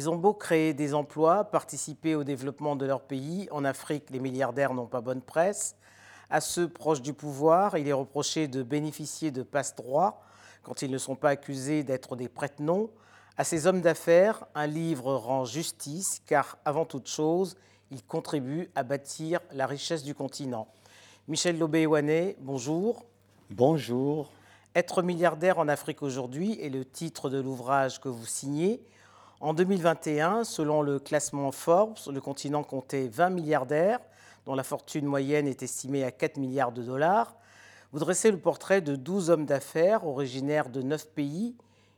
Ils ont beau créer des emplois, participer au développement de leur pays, en Afrique, les milliardaires n'ont pas bonne presse. À ceux proches du pouvoir, il est reproché de bénéficier de passe-droits quand ils ne sont pas accusés d'être des prête-noms. À ces hommes d'affaires, un livre rend justice car, avant toute chose, ils contribuent à bâtir la richesse du continent. Michel Lobé-Ouanet, bonjour. Bonjour. Être milliardaire en Afrique aujourd'hui est le titre de l'ouvrage que vous signez. En 2021, selon le classement Forbes, le continent comptait 20 milliardaires, dont la fortune moyenne est estimée à 4 milliards de dollars. Vous dressez le portrait de 12 hommes d'affaires originaires de 9 pays.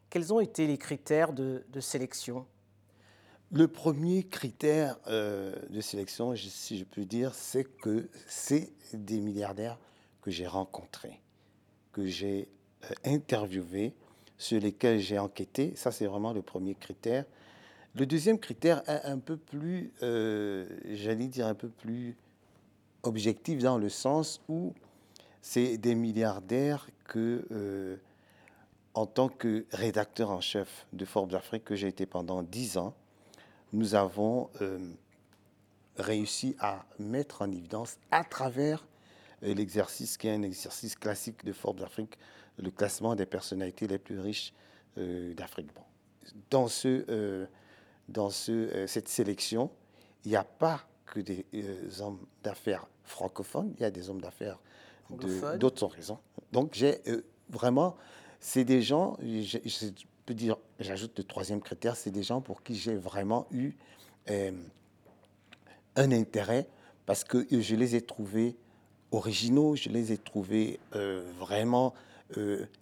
Quels ont été les critères de, sélection? Le premier critère euh, de sélection, si je peux dire, c'est que c'est des milliardaires que j'ai rencontrés, que j'ai euh, interviewés, sur lesquels j'ai enquêté. Ça, c'est vraiment le premier critère. Le deuxième critère est un peu plus, euh, j'allais dire, un peu plus objectif dans le sens où c'est des milliardaires que, euh, en tant que rédacteur en chef de Forbes Afrique, que j'ai été pendant dix ans, nous avons euh, réussi à mettre en évidence à travers l'exercice qui est un exercice classique de Forbes Afrique, le classement des personnalités les plus riches d'Afrique. Dans ce dans ce, euh, cette sélection, il n'y a pas que des euh, hommes d'affaires francophones, il y a des hommes d'affaires d'autres horizons. Donc j'ai euh, vraiment, c'est des gens, je, peux dire, j'ajoute le troisième critère, c'est des gens pour qui j'ai vraiment eu un intérêt parce que je les ai trouvés originaux, je les ai trouvés vraiment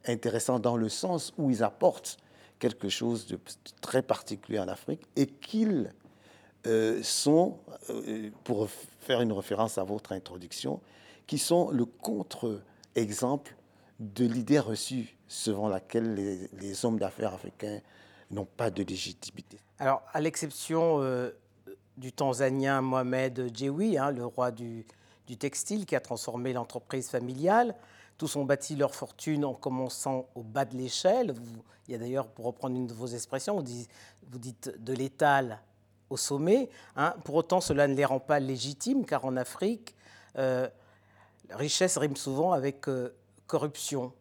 intéressants dans le sens où ils apportent quelque chose de très particulier en Afrique et qu'ils euh, sont, euh, pour faire une référence à votre introduction, qui sont le contre-exemple de l'idée reçue selon laquelle les, hommes d'affaires africains n'ont pas de légitimité. Alors, à l'exception euh, du Tanzanien Mohamed Djewi, hein, le roi du, du, textile qui a transformé l'entreprise familiale, tous ont bâti leur fortune en commençant au bas de l'échelle. Il y a d'ailleurs, pour reprendre une de vos expressions, vous dites, de l'étal au sommet. Hein. Pour autant, cela ne les rend pas légitimes, car en Afrique, euh, la richesse rime souvent avec euh, corruption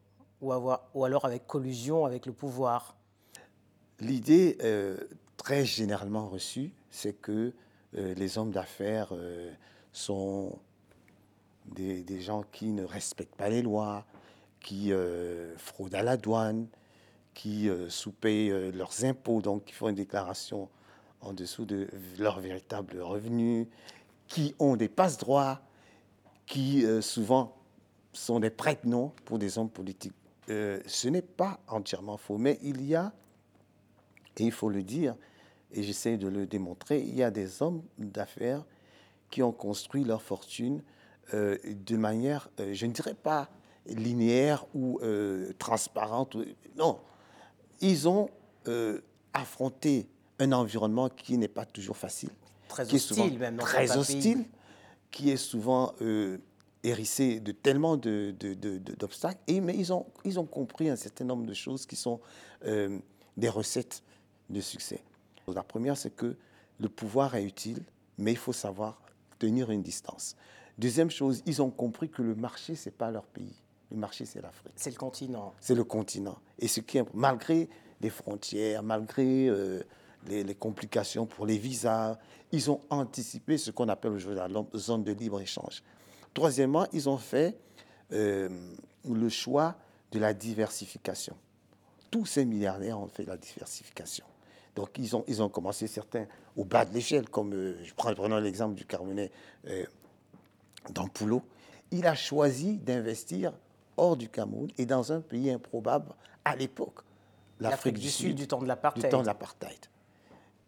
ou, avoir, ou, alors avec collusion avec le pouvoir. L'idée euh, très généralement reçue, c'est que les hommes d'affaires sont des, gens qui ne respectent pas les lois, qui euh, fraudent à la douane, qui euh, sous-payent euh, leurs impôts, donc qui font une déclaration en dessous de leur véritable revenu, qui ont des passe-droits, qui souvent sont des prête-noms pour des hommes politiques. ce n'est pas entièrement faux, mais il y a, et il faut le dire, et j'essaie de le démontrer, il y a des hommes d'affaires qui ont construit leur fortune euh, de manière, euh, je ne dirais pas linéaire ou euh, transparente. Non, ils ont affronté un environnement qui n'est pas toujours facile. Très qui hostile, même. très hostile, qui est souvent hérissé de tellement d'obstacles. De, mais ils ont, ils ont compris un certain nombre de choses qui sont des recettes de succès. La première, c'est que le pouvoir est utile, mais il faut savoir tenir une distance. Deuxième chose, ils ont compris que le marché, ce n'est pas leur pays. Le marché, c'est l'Afrique. C'est le continent. C'est le continent. Et ce qui est, malgré les frontières, malgré euh, les, complications pour les visas, ils ont anticipé ce qu'on appelle aujourd'hui la zone de libre-échange. Troisièmement, ils ont fait euh, le choix de la diversification. Tous ces milliardaires ont fait la diversification. Donc, ils ont, ils ont commencé certains au bas de l'échelle, comme euh, je prends prenons l'exemple du Carmenet dans Poulot, il a choisi d'investir hors du Cameroun et dans un pays improbable à l'époque, l'Afrique du, Sud, du temps de l'apartheid. Du temps de l'apartheid.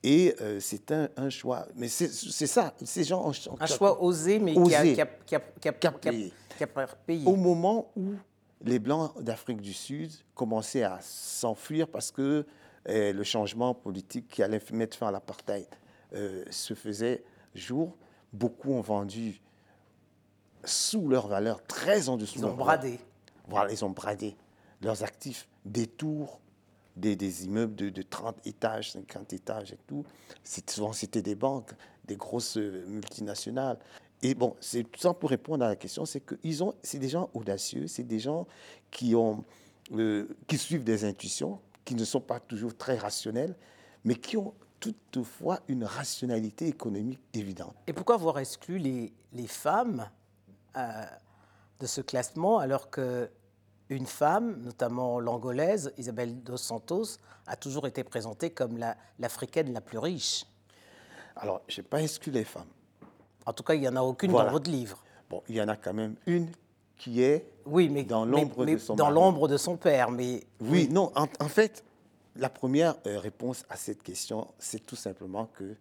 Et euh, c'est un, choix. Mais c'est ça, ces gens ont, Un choix osé, mais qui a, qui, a, qui, payé. Au moment où les Blancs d'Afrique du Sud commençaient à s'enfuir parce que euh, le changement politique qui allait mettre fin à l'apartheid euh, se faisait jour, beaucoup ont vendu sous leur valeur, très en dessous. Ils ont bradé. Voilà, ils ont bradé leurs actifs, détour des, des immeubles de, de 30 étages, 50 étages et tout. Souvent, c'était des banques, des grosses euh, multinationales. Et bon, c'est tout ça pour répondre à la question, c'est que ont, c'est des gens audacieux, c'est des gens qui ont, euh, qui suivent des intuitions, qui ne sont pas toujours très rationnels, mais qui ont toutefois une rationalité économique évidente. Et pourquoi avoir exclu les, les femmes de ce classement alors que une femme, notamment l'angolaise, Isabelle dos Santos, a toujours été présentée comme l'africaine la, plus riche. Alors, je n'ai pas exclu les femmes. En tout cas, il n'y en a aucune dans votre livre. Bon, il y en a quand même une qui est oui, mais, dans l'ombre de son Dans l'ombre de son père, mais... Oui, non, en, fait, la première euh, réponse à cette question, c'est tout simplement qu'il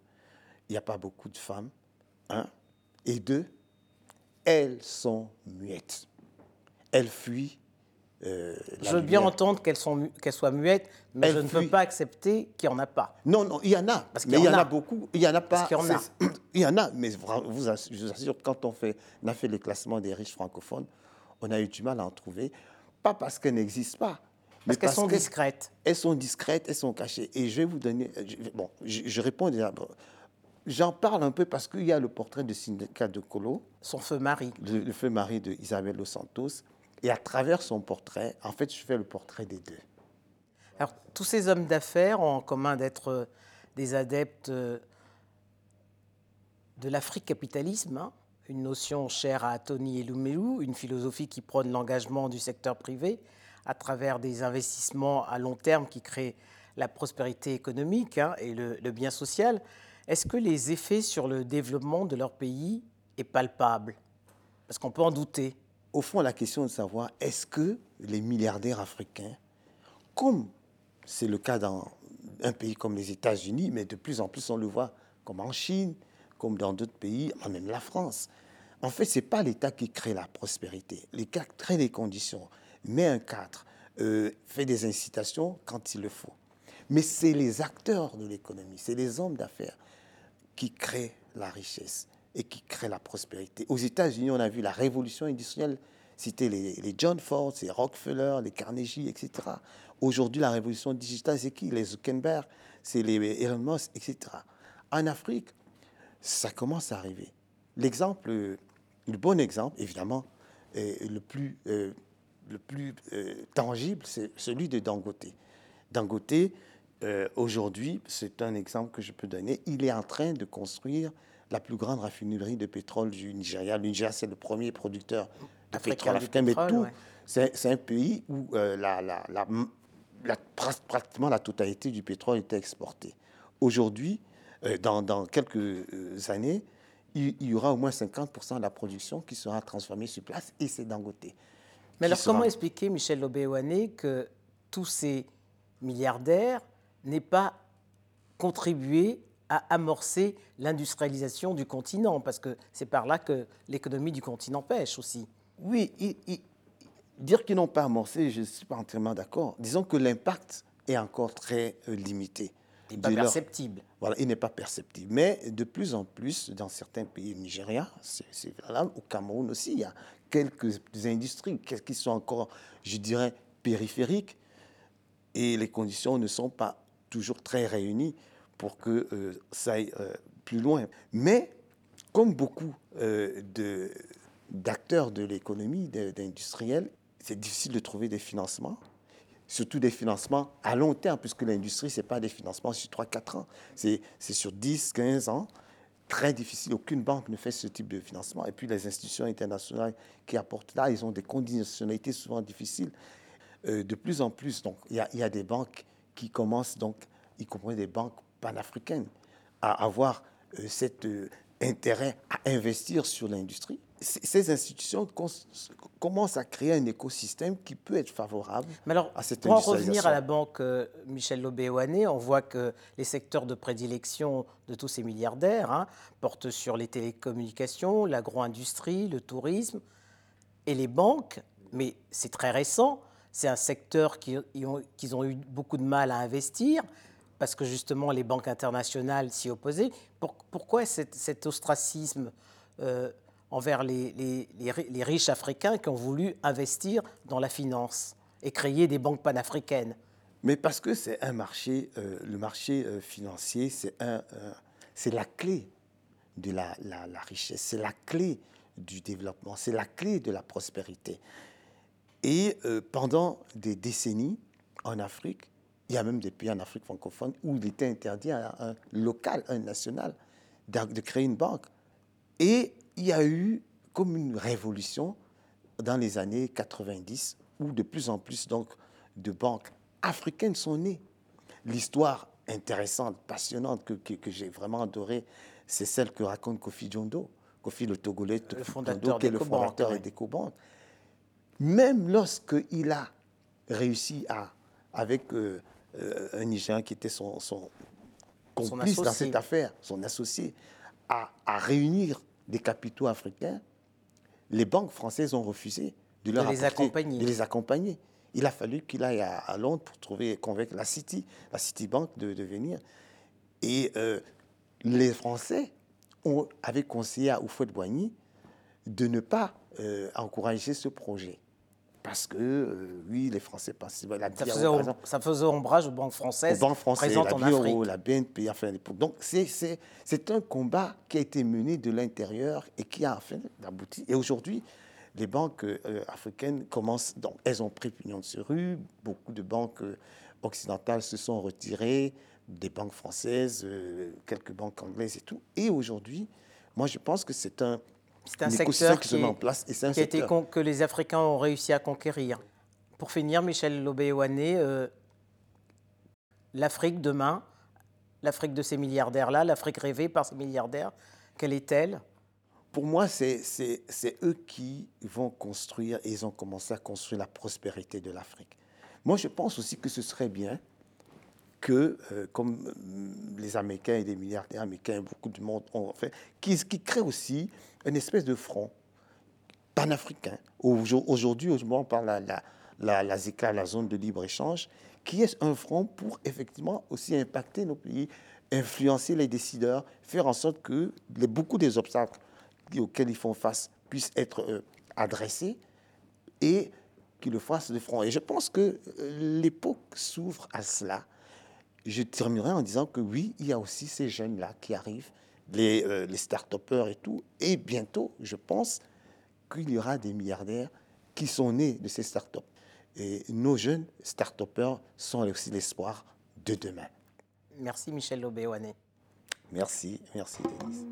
n'y a pas beaucoup de femmes, un, et deux, elles sont muettes. Elles fuient euh, je veux bien entendre qu'elles soient muettes, mais je ne peux pas accepter qu'il n'y en a pas. Non, non, il y en a. Parce mais il y en a. beaucoup. Il y en a pas. Parce y en a. Il y en a, mais vous, je vous assure, quand on, fait, on a fait le classement des riches francophones, on a eu du mal à en trouver. Pas parce qu'elles n'existent pas. Parce qu'elles sont discrètes. Elles sont discrètes, elles sont cachées. Et je vais vous donner. bon, je, réponds déjà. J'en parle un peu parce qu'il y a le portrait de Syndicat de Colo. Son feu mari. Le, le feu mari de Isabelle Dos Santos et à travers son portrait, en fait, je fais le portrait des deux. Alors, tous ces hommes d'affaires ont en commun d'être euh, des adeptes euh, de l'Afrique-capitalisme, hein, une notion chère à Tony Elumelu, une philosophie qui prône l'engagement du secteur privé à travers des investissements à long terme qui créent la prospérité économique hein, et le, le, bien social. Est-ce que les effets sur le développement de leur pays est palpable? Parce qu'on peut en douter au fond, la question de savoir est-ce que les milliardaires africains, comme c'est le cas dans un pays comme les États-Unis, mais de plus en plus on le voit comme en Chine, comme dans d'autres pays, même la France, en fait, ce n'est pas l'État qui crée la prospérité. L'État crée les conditions, met un cadre, euh, fait des incitations quand il le faut. Mais c'est les acteurs de l'économie, c'est les hommes d'affaires qui créent la richesse et qui crée la prospérité. Aux États-Unis, on a vu la révolution industrielle, c'était les, John Ford, les Rockefeller, les Carnegie, etc. Aujourd'hui, la révolution digitale, c'est qui? Les Zuckerberg, c'est les Elon Musk, etc. En Afrique, ça commence à arriver. L'exemple, le bon exemple, évidemment, le plus, euh, le plus euh, tangible, c'est celui de Dangote. Dangote, euh, aujourd'hui, c'est un exemple que je peux donner, il est en train de construire la plus grande raffinerie de pétrole du Nigeria. Le Nigeria, c'est le premier producteur de pétrole africain, mais tout, c'est un pays où euh, la, la, la, pratiquement la totalité du pétrole était exportée. Aujourd'hui, euh, dans, dans, quelques années, il, y aura au moins 50% de la production qui sera transformée sur place, et c'est Dangote. Mais alors, comment expliquer, Michel Lobéouane, que tous ces milliardaires n'aient pas contribué à amorcer l'industrialisation du continent, parce que c'est par là que l'économie du continent pêche aussi. Oui, dire qu'ils n'ont pas amorcé, je ne suis pas entièrement d'accord. Disons que l'impact est encore très euh, limité. Il n'est pas perceptible. Voilà, il n'est pas perceptible. Mais de plus en plus, dans certains pays, Nigeria, c'est là, au Cameroun aussi, il y a quelques industries qui sont encore, je dirais, périphériques, et les conditions ne sont pas toujours très réunies pour que euh, ça aille euh, plus loin. Mais comme beaucoup euh, d'acteurs de, l'économie, d'industriels, c'est difficile de trouver des financements, surtout des financements à long terme, puisque l'industrie, ce n'est pas des financements sur 3-4 ans, c'est sur 10, 15 ans. Très difficile, aucune banque ne fait ce type de financement. Et puis les institutions internationales qui apportent là, ils ont des conditionnalités souvent difficiles. de plus en plus, donc, il y, y, a des banques qui commencent, donc, y compris des banques panafricaine à avoir euh, cet euh, intérêt à investir sur l'industrie. Ces institutions commencent à créer un écosystème qui peut être favorable Mais alors, à cette Pour en revenir à la banque euh, Michel Lobéoane, on voit que les secteurs de prédilection de tous ces milliardaires hein, portent sur les télécommunications, l'agro-industrie, le tourisme et les banques, mais c'est très récent, c'est un secteur qu'ils ont, eu beaucoup de mal à investir parce que justement les banques internationales s'y opposaient. pourquoi cet, ostracisme euh, envers les, riches africains qui ont voulu investir dans la finance et créer des banques panafricaines? Mais parce que c'est un marché, euh, le marché euh, financier, c'est la clé de la richesse, c'est la clé du développement, c'est la clé de la prospérité. Et euh, pendant des décennies, en Afrique, il y a même des pays en Afrique francophone où il était interdit à un local, un national, de créer une banque. Et il y a eu comme une révolution dans les années 90 où de plus en plus donc, de banques africaines sont nées. L'histoire intéressante, passionnante que, que- que j'ai vraiment adorée, c'est celle que raconte Kofi Djondo. Kofi, le Togolais, Kofi fondateur Djondo, qui est le fondateur ouais. d'Ecobank. Même lorsqu'il a réussi à, avec euh, euh, un Nigérien qui était son, son complice dans cette affaire, son associé, à, à réunir des capitaux africains, les banques françaises ont refusé de, leur les accompagner. de les accompagner. Il a fallu qu'il aille à, à Londres pour trouver, convaincre la City, la Citibank de, de venir. Et euh, les Français ont, avaient conseillé à Houphouët-Boigny de ne pas encourager ce projet. Parce que, euh, oui, les Français à la Ça faisait, exemple, ça faisait ombrage aux banques aux françaises banques françaises, présentes la en Afrique. La BNP, enfin. Donc, c'est- un combat qui a été mené de l'intérieur et qui a enfin abouti. Et aujourd'hui, les banques euh, africaines commencent, donc, elles ont pris pignon de rue. Beaucoup de banques euh, occidentales se sont retirées, des banques françaises, quelques banques anglaises et tout. Et aujourd'hui, moi, je pense que c'est un, C'est un secteur qui est- en place. Et c'est un qui a été secteur. con- que les Africains ont réussi à conquérir. Pour finir, Michel Lobéoane, euh, l'Afrique demain, l'Afrique de ces milliardaires-là, l'Afrique rêvée par ces milliardaires, quelle est-elle? Pour moi, c'est eux qui vont construire, et ils ont commencé à construire la prospérité de l'Afrique. Moi, je pense aussi que ce serait bien que, euh, comme euh, les Américains et les milliardaires américains, beaucoup de monde ont fait, qu'ils créent aussi une espèce de front panafricain. Aujo- Aujourd'hui, on parle la, la, la, la zone de libre-échange, qui est un front pour effectivement aussi impacter nos pays, influencer les décideurs, faire en sorte que beaucoup des obstacles auxquels ils font face puissent être euh, adressés et qu'ils le fassent de front. Et je pense que euh, l'époque s'ouvre à cela. Je terminerai en disant que oui, il y a aussi ces jeunes-là qui arrivent, les, euh, les start-upers et tout. Et bientôt, je pense qu'il y aura des milliardaires qui sont nés de ces start-up. Et nos jeunes start-upers sont aussi l'espoir de demain. Merci Michel Lobéoane. Merci, merci Denise.